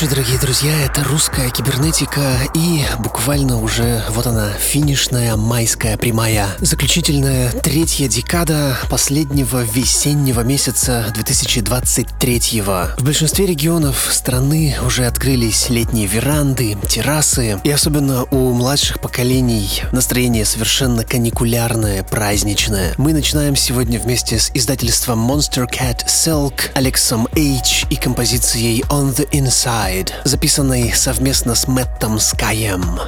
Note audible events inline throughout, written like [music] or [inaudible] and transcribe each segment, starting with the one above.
Вечер, дорогие друзья. Это русская кибернетика и буквально уже вот она, финишная майская прямая. Заключительная третья декада последнего весеннего месяца 2023 -го. В большинстве регионов страны уже открылись летние веранды, террасы. И особенно у младших поколений настроение совершенно каникулярное, праздничное. Мы начинаем сегодня вместе с издательством Monster Cat Silk, Алексом H и композицией On the Inside Inside, записанный совместно с Мэттом Скаем.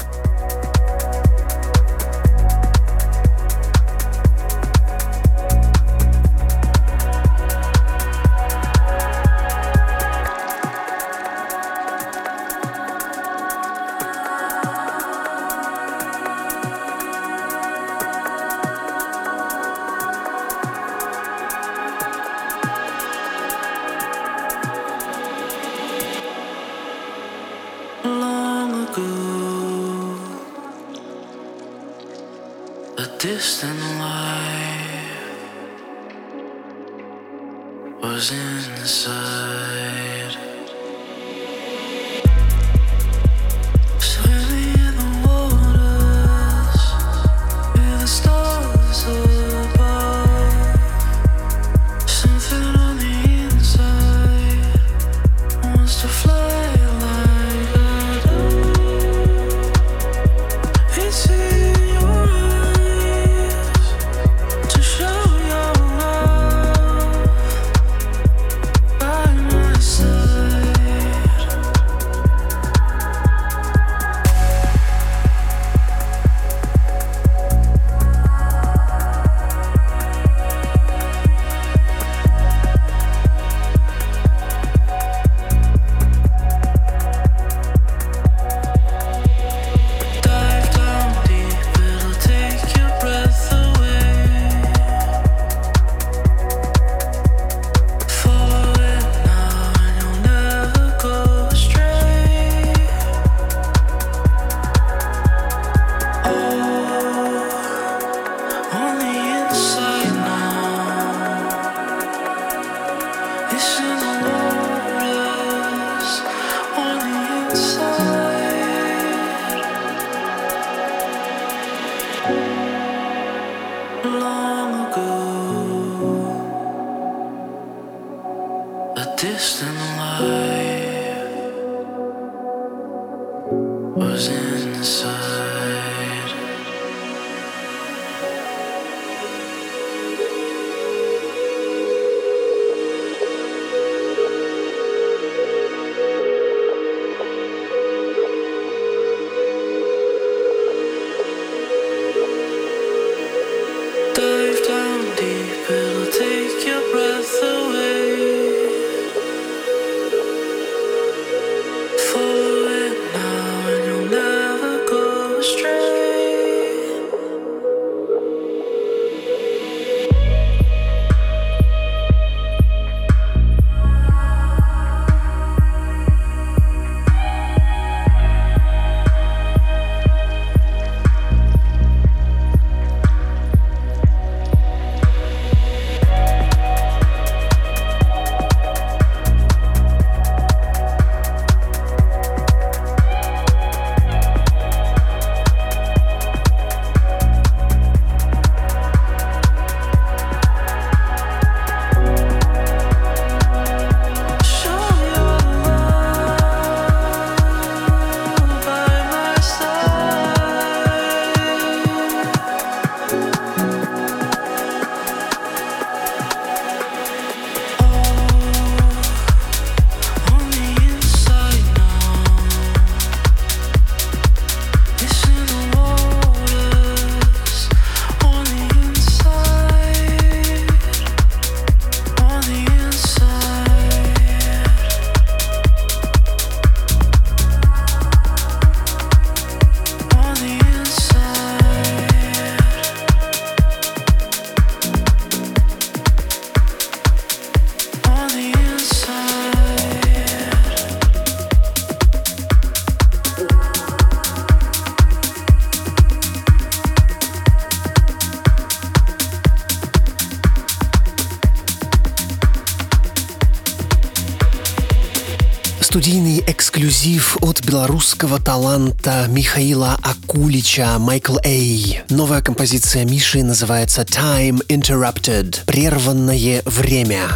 Эксклюзив от белорусского таланта Михаила Акулича Майкл Эй. Новая композиция Миши называется Time Interrupted. Прерванное время.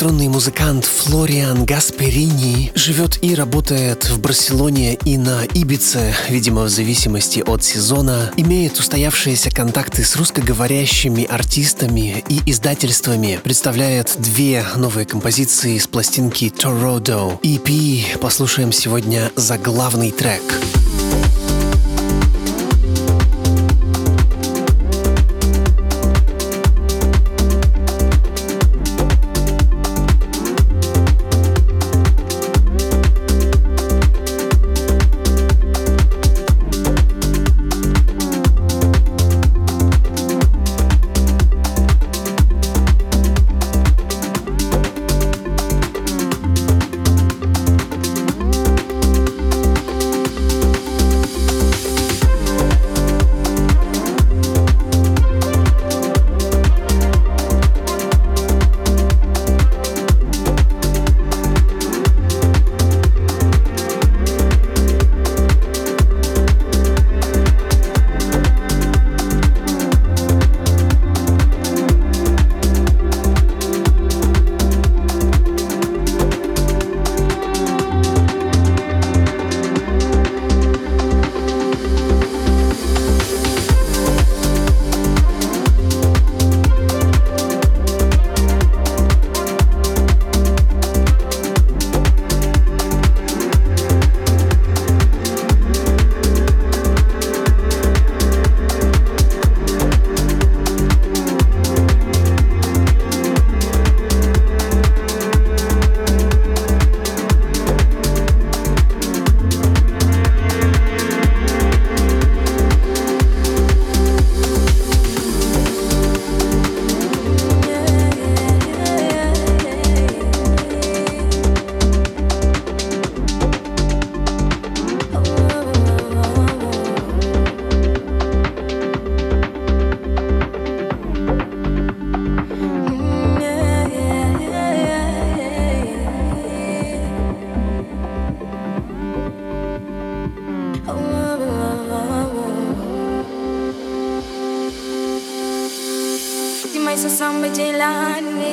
Электронный музыкант Флориан Гасперини живет и работает в Барселоне и на Ибице, видимо, в зависимости от сезона, имеет устоявшиеся контакты с русскоговорящими артистами и издательствами, представляет две новые композиции с пластинки Torodo. EP послушаем сегодня за главный трек.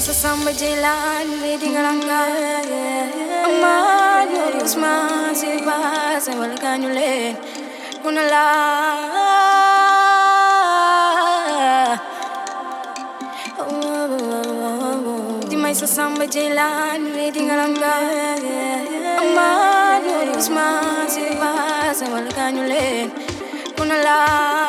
samba jilani dingalanga amani usmasi base walkanyule kunala Dimaisa samba jilani dingalanga amani usmasi base walkanyule kunala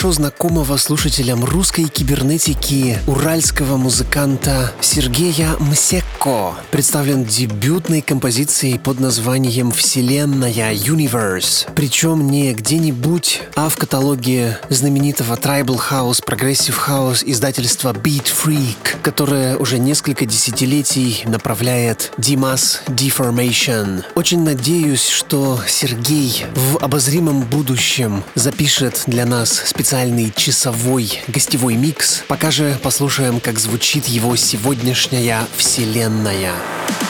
хорошо знакомого слушателям русской кибернетики уральского музыканта Сергея Мсекко представлен дебютной композицией под названием «Вселенная Universe». Причем не где-нибудь, а в каталоге знаменитого Tribal House, Progressive House издательства Beat Freak, которое уже несколько десятилетий направляет Dimas Deformation. Очень надеюсь, что Сергей в обозримом будущем запишет для нас специальный часовой гостевой микс. Пока же послушаем, как звучит его сегодняшняя вселенная. Вряд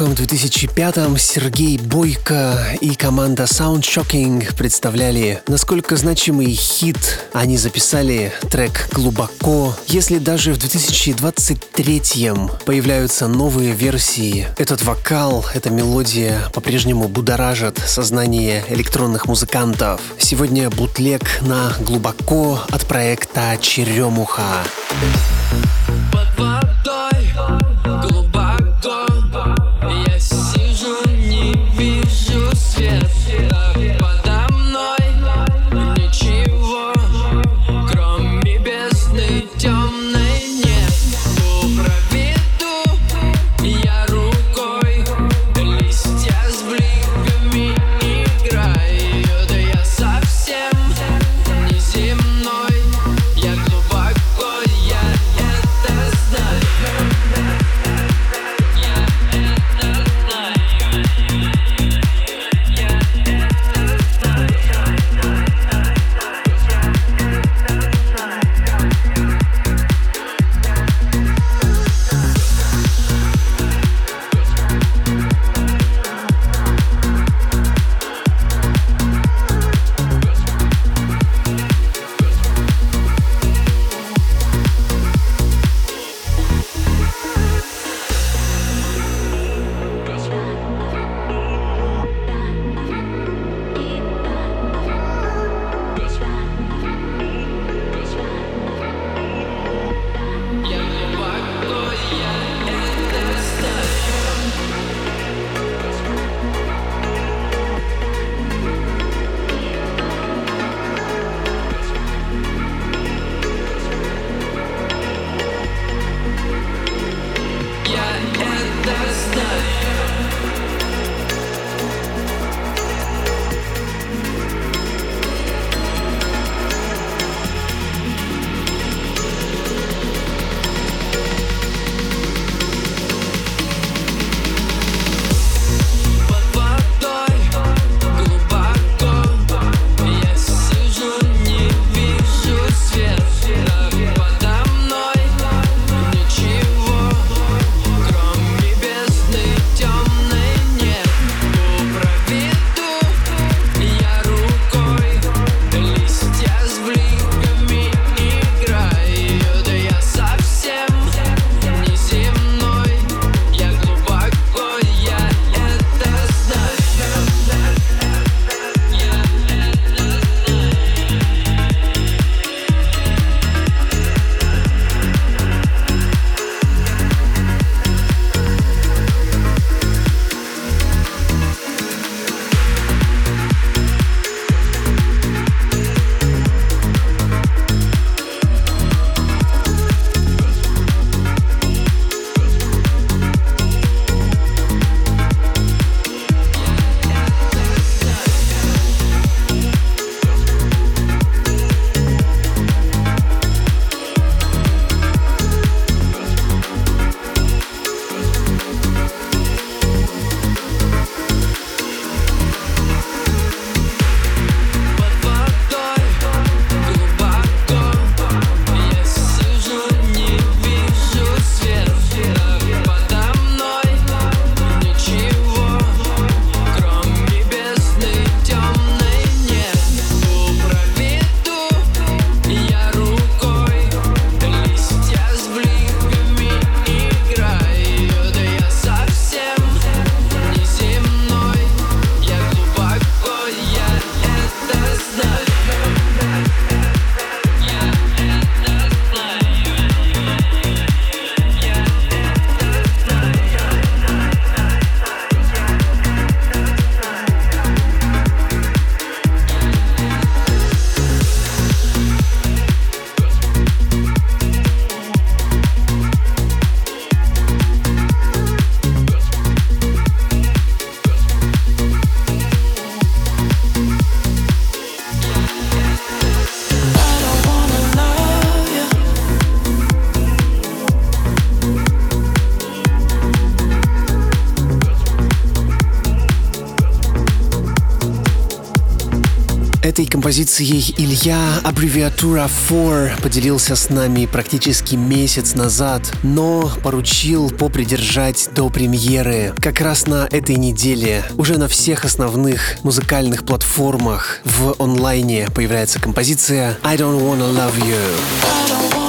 далеком 2005-м Сергей Бойко и команда Sound Shocking представляли, насколько значимый хит они записали трек «Глубоко». Если даже в 2023-м появляются новые версии, этот вокал, эта мелодия по-прежнему будоражат сознание электронных музыкантов. Сегодня бутлег на «Глубоко» от проекта «Черемуха». Композицией Илья аббревиатура 4 поделился с нами практически месяц назад, но поручил попридержать до премьеры. Как раз на этой неделе уже на всех основных музыкальных платформах в онлайне появляется композиция I Don't Wanna Love You.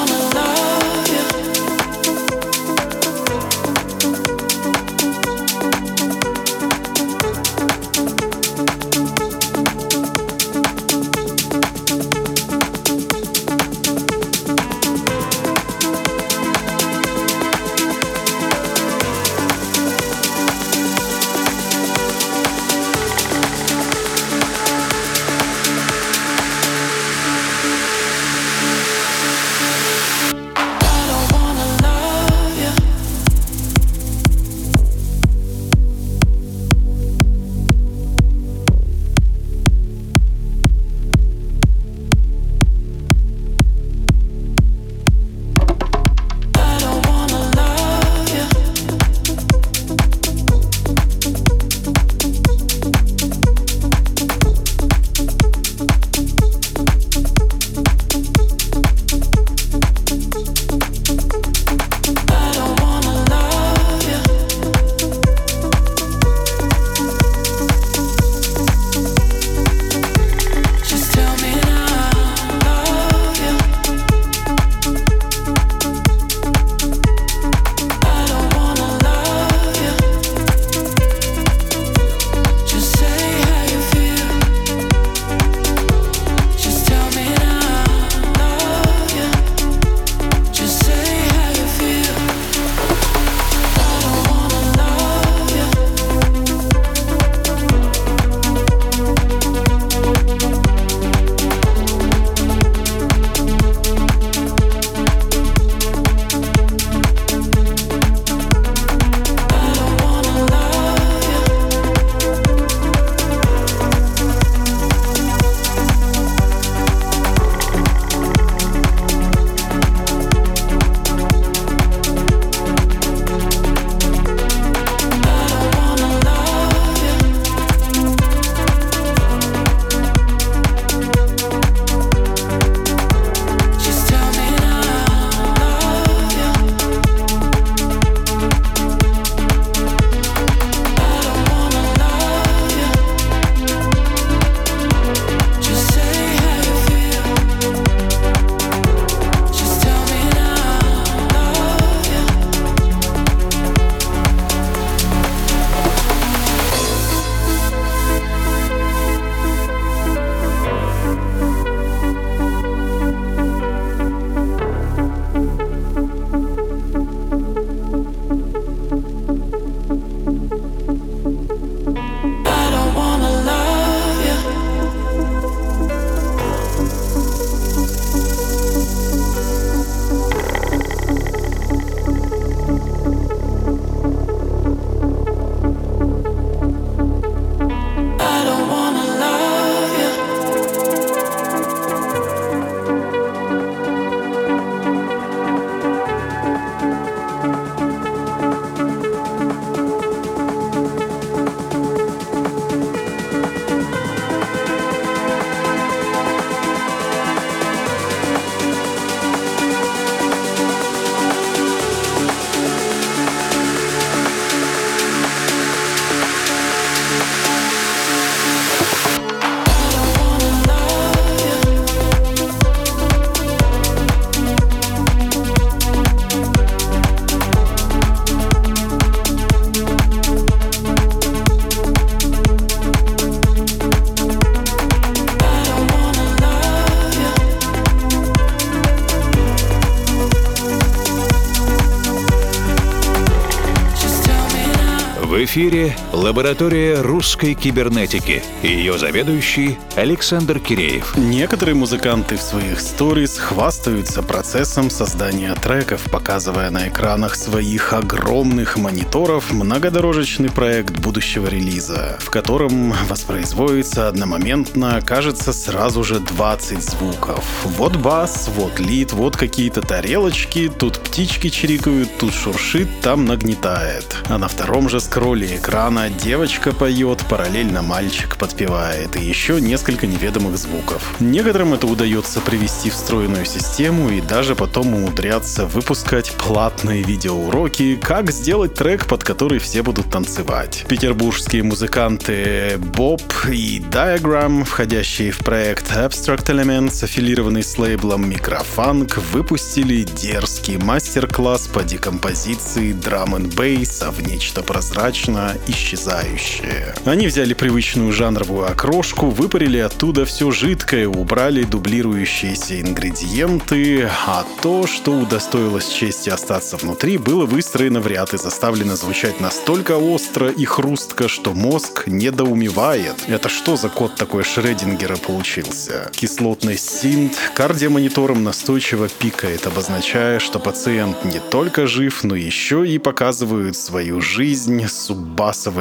Эфире лаборатория русской кибернетики ее заведующий Александр Киреев. Некоторые музыканты в своих сторис хвастаются процессом создания треков, показывая на экранах своих огромных мониторов многодорожечный проект будущего релиза, в котором воспроизводится одномоментно, кажется, сразу же 20 звуков. Вот бас, вот лид, вот какие-то тарелочки, тут птички чирикают, тут шуршит, там нагнетает. А на втором же скролле роли экрана девочка поет, параллельно мальчик подпевает, и еще несколько неведомых звуков. Некоторым это удается привести в встроенную систему и даже потом умудряться выпускать платные видеоуроки, как сделать трек, под который все будут танцевать. Петербургские музыканты Боб и Diagram, входящие в проект Abstract Elements, аффилированный с лейблом Microfunk, выпустили дерзкий мастер-класс по декомпозиции драм н бейса в нечто прозрачно исчезающее. Они взяли привычную жанровую окрошку, выпарили оттуда все жидкое, убрали дублирующиеся ингредиенты, а то, что удостоилось чести остаться внутри, было выстроено в ряд и заставлено звучать настолько остро и хрустко, что мозг недоумевает. Это что за код такой Шреддингера получился? Кислотный синт кардиомонитором настойчиво пикает, обозначая, что пациент не только жив, но еще и показывает свою жизнь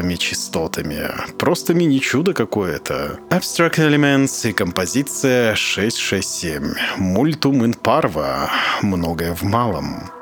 суббасовыми частотами. Просто мини-чудо какое-то. Abstract Elements и композиция 667. Мультум in parva. Многое в малом.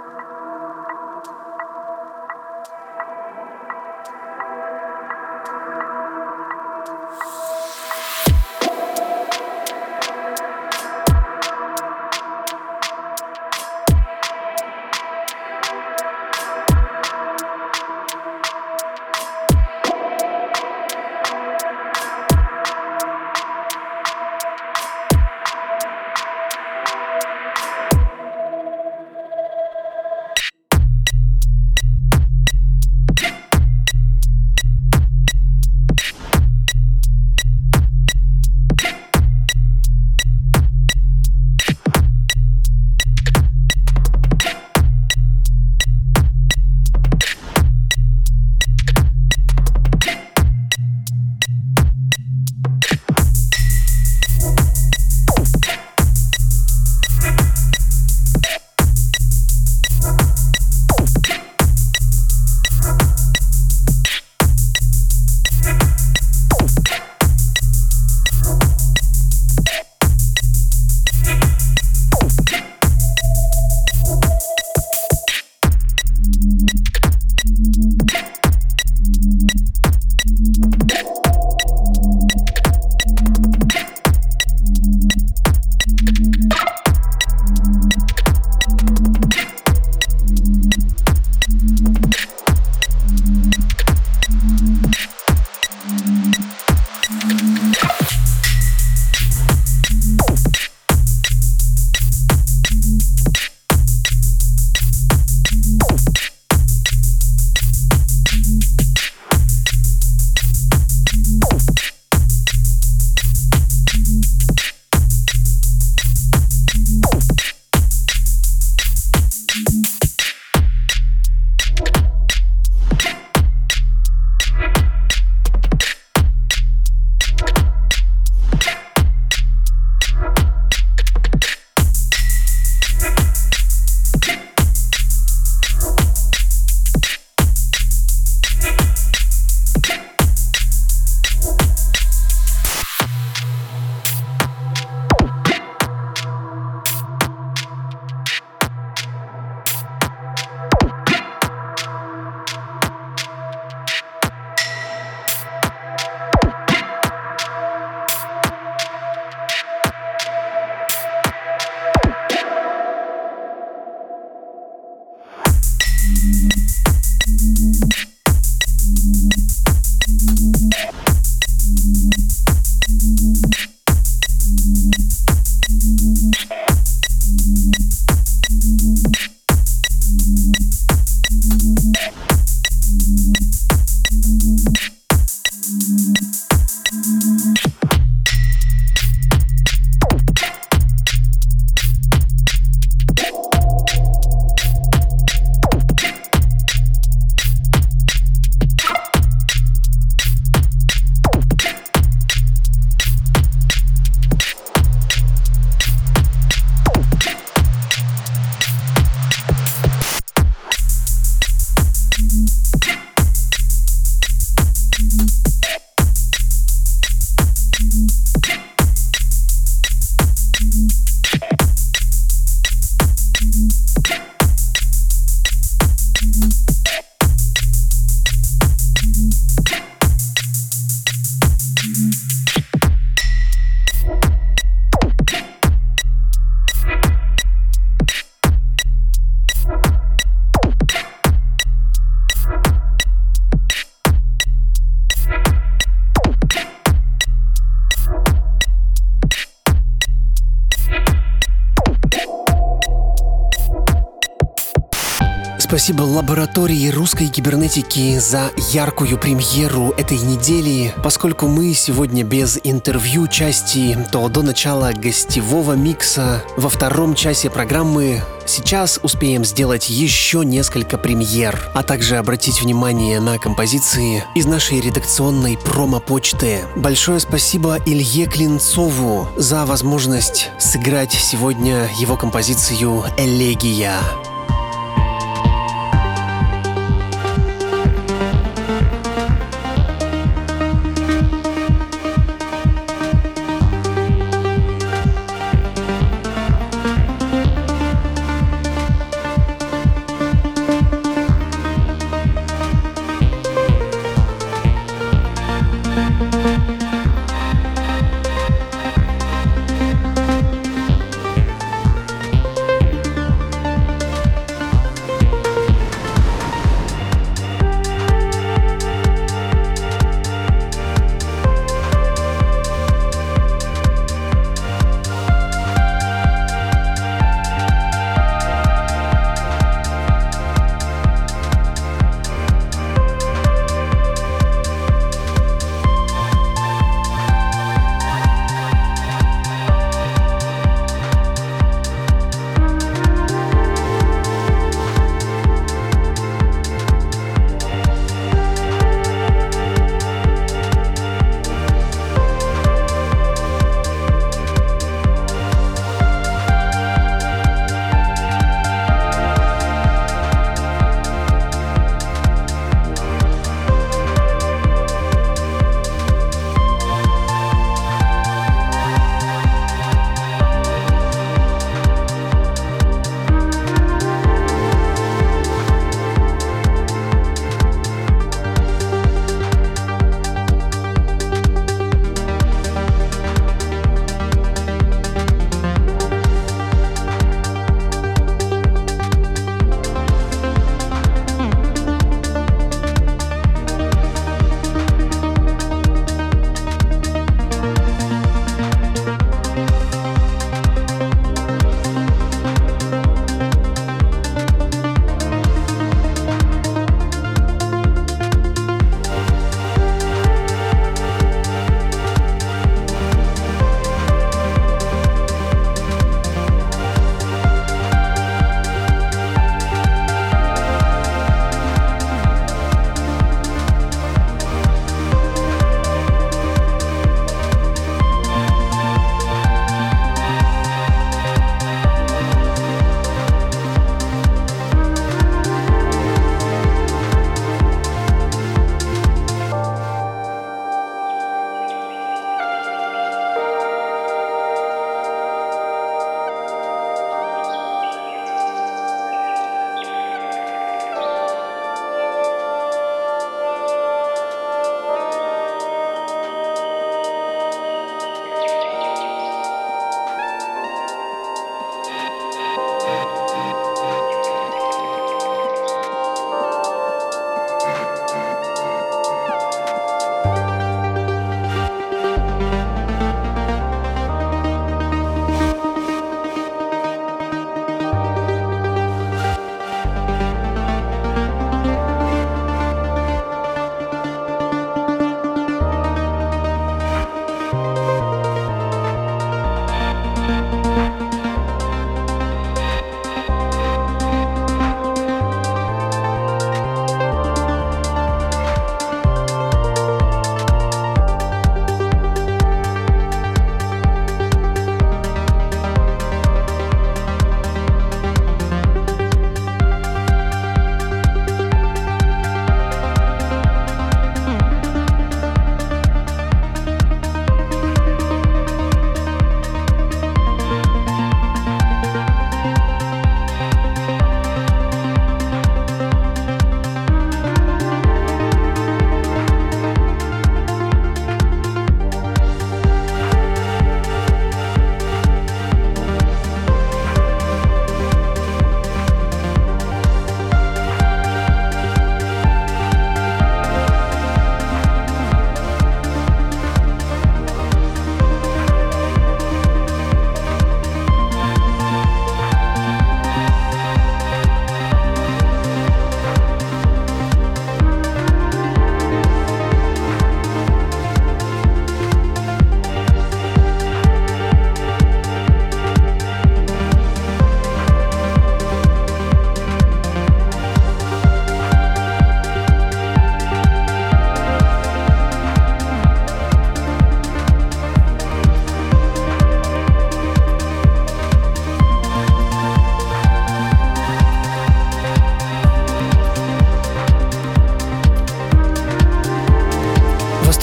Спасибо лаборатории русской кибернетики за яркую премьеру этой недели. Поскольку мы сегодня без интервью части, то до начала гостевого микса во втором часе программы сейчас успеем сделать еще несколько премьер, а также обратить внимание на композиции из нашей редакционной промо-почты. Большое спасибо Илье Клинцову за возможность сыграть сегодня его композицию «Элегия».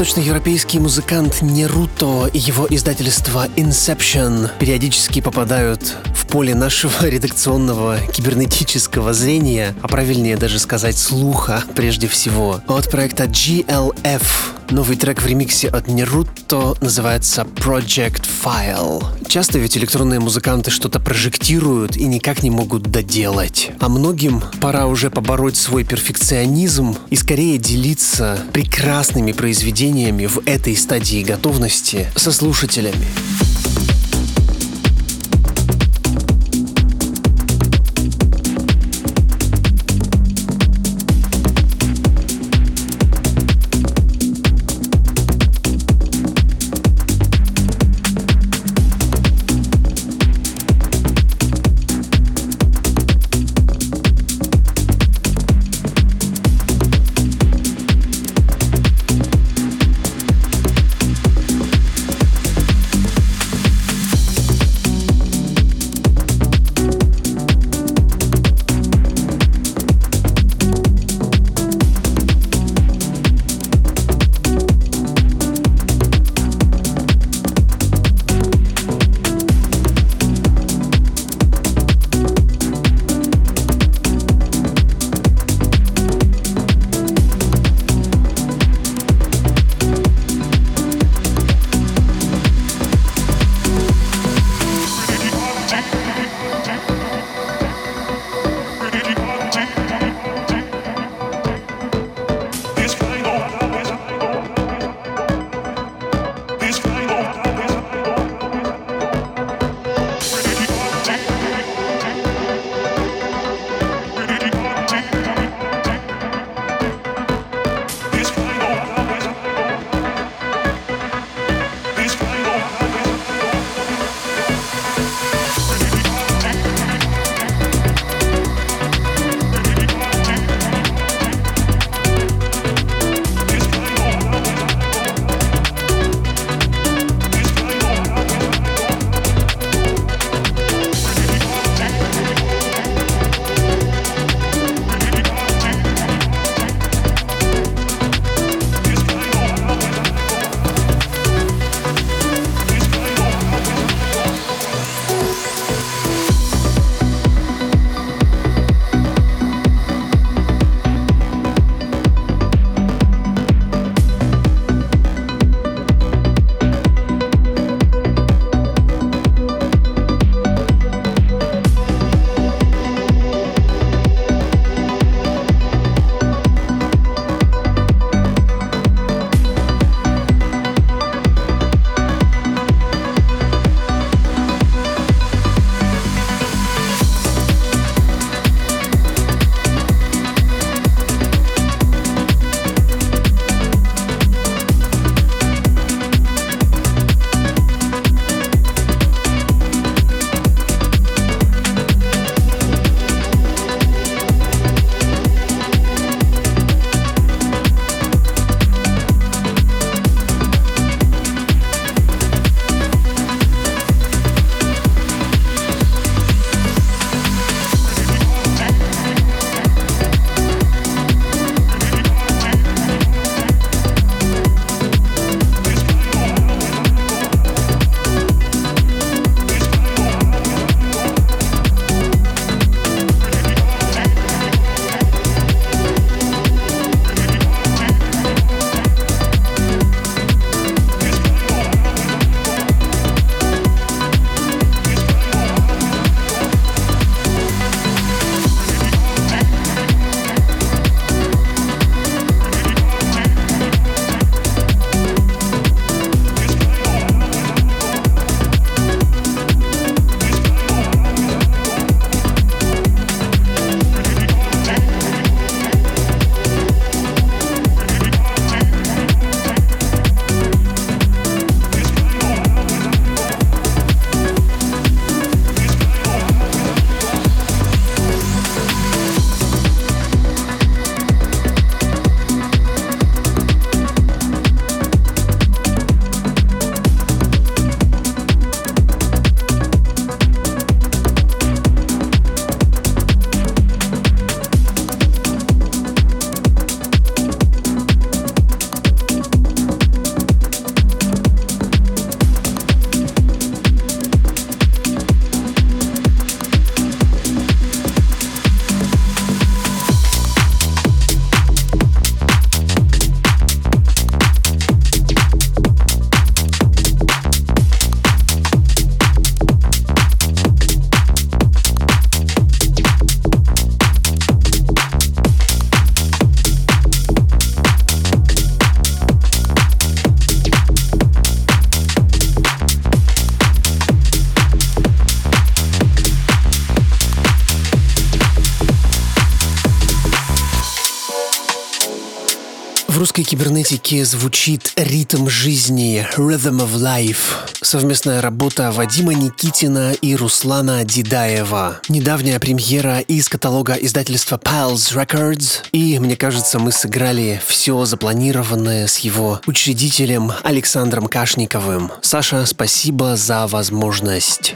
Восточноевропейский музыкант Неруто и его издательство Inception периодически попадают в поле нашего [laughs] редакционного кибернетического зрения, а правильнее даже сказать слуха прежде всего, от проекта GLF Новый трек в ремиксе от Нерутто называется Project File. Часто ведь электронные музыканты что-то прожектируют и никак не могут доделать. А многим пора уже побороть свой перфекционизм и скорее делиться прекрасными произведениями в этой стадии готовности со слушателями. Русской кибернетике звучит «Ритм жизни» Rhythm of Life. Совместная работа Вадима Никитина и Руслана Дидаева. Недавняя премьера из каталога издательства Pals Records. И, мне кажется, мы сыграли все запланированное с его учредителем Александром Кашниковым. Саша, спасибо за возможность.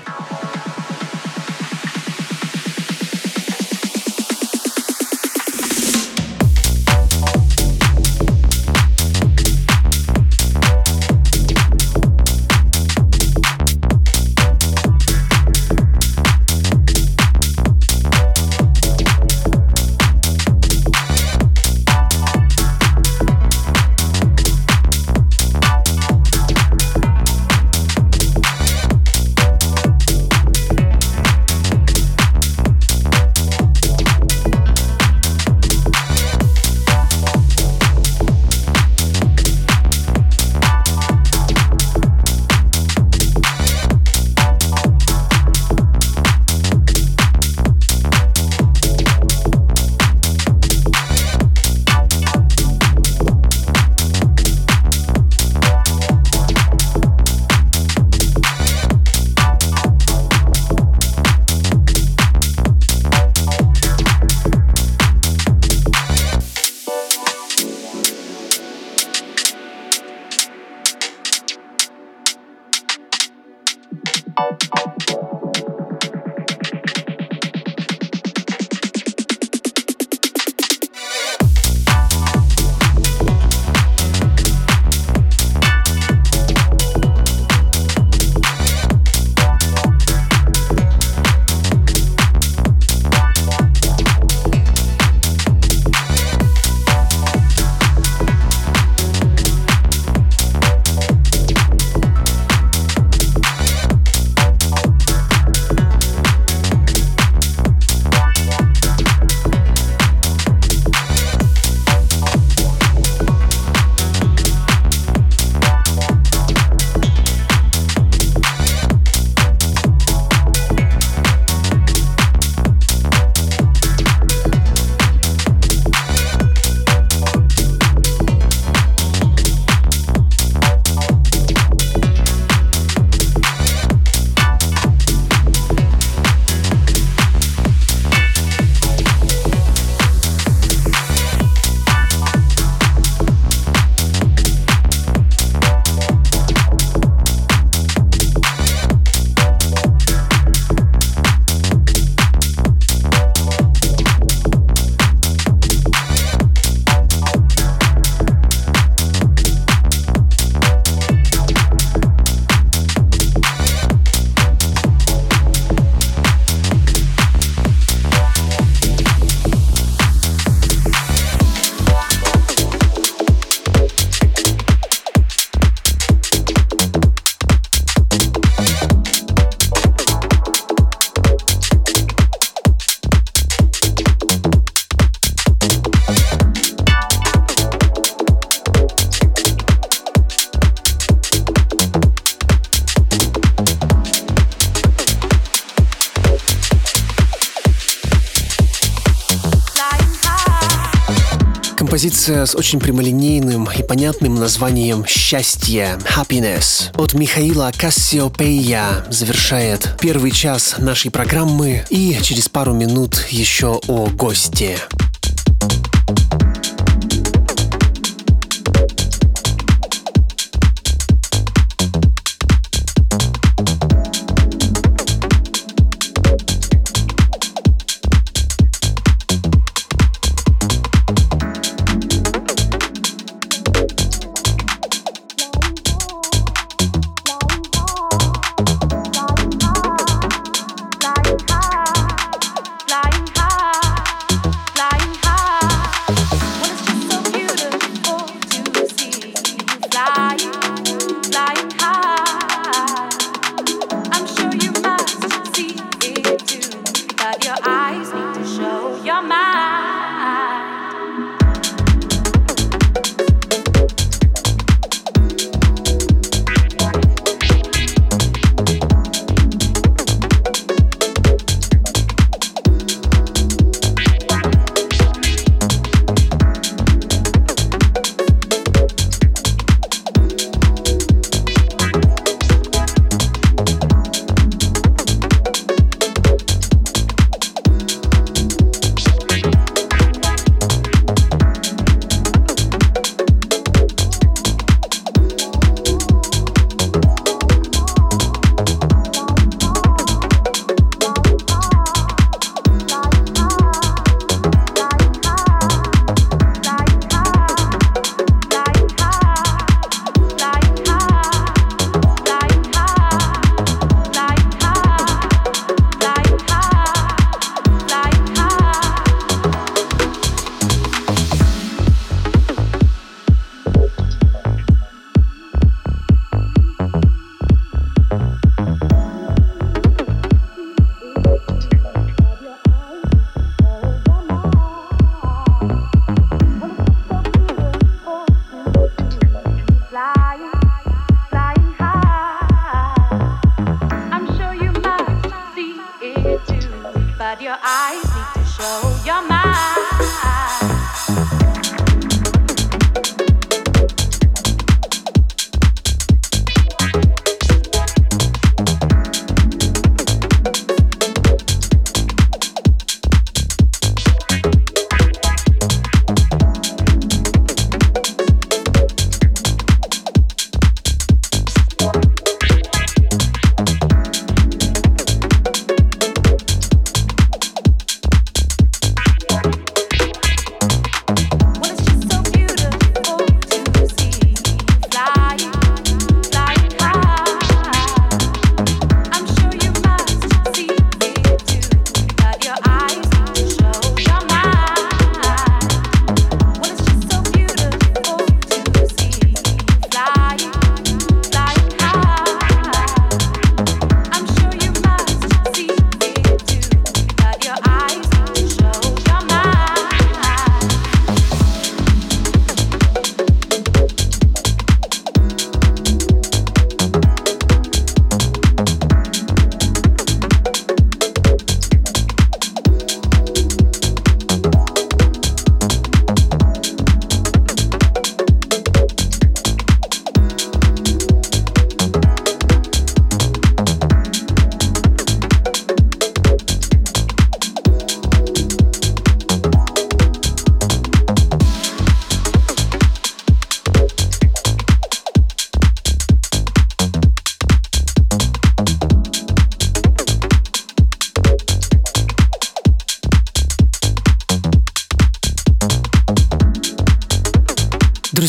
Композиция с очень прямолинейным и понятным названием «Счастье» «Happiness» от Михаила Кассиопея завершает первый час нашей программы и через пару минут еще о госте.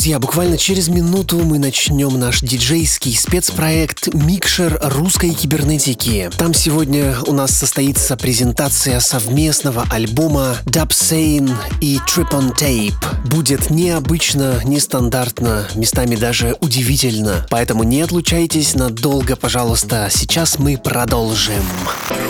Друзья, буквально через минуту мы начнем наш диджейский спецпроект «Микшер русской кибернетики». Там сегодня у нас состоится презентация совместного альбома Dubsane и Trip on Tape. Будет необычно, нестандартно, местами даже удивительно. Поэтому не отлучайтесь надолго, пожалуйста. Сейчас мы продолжим. С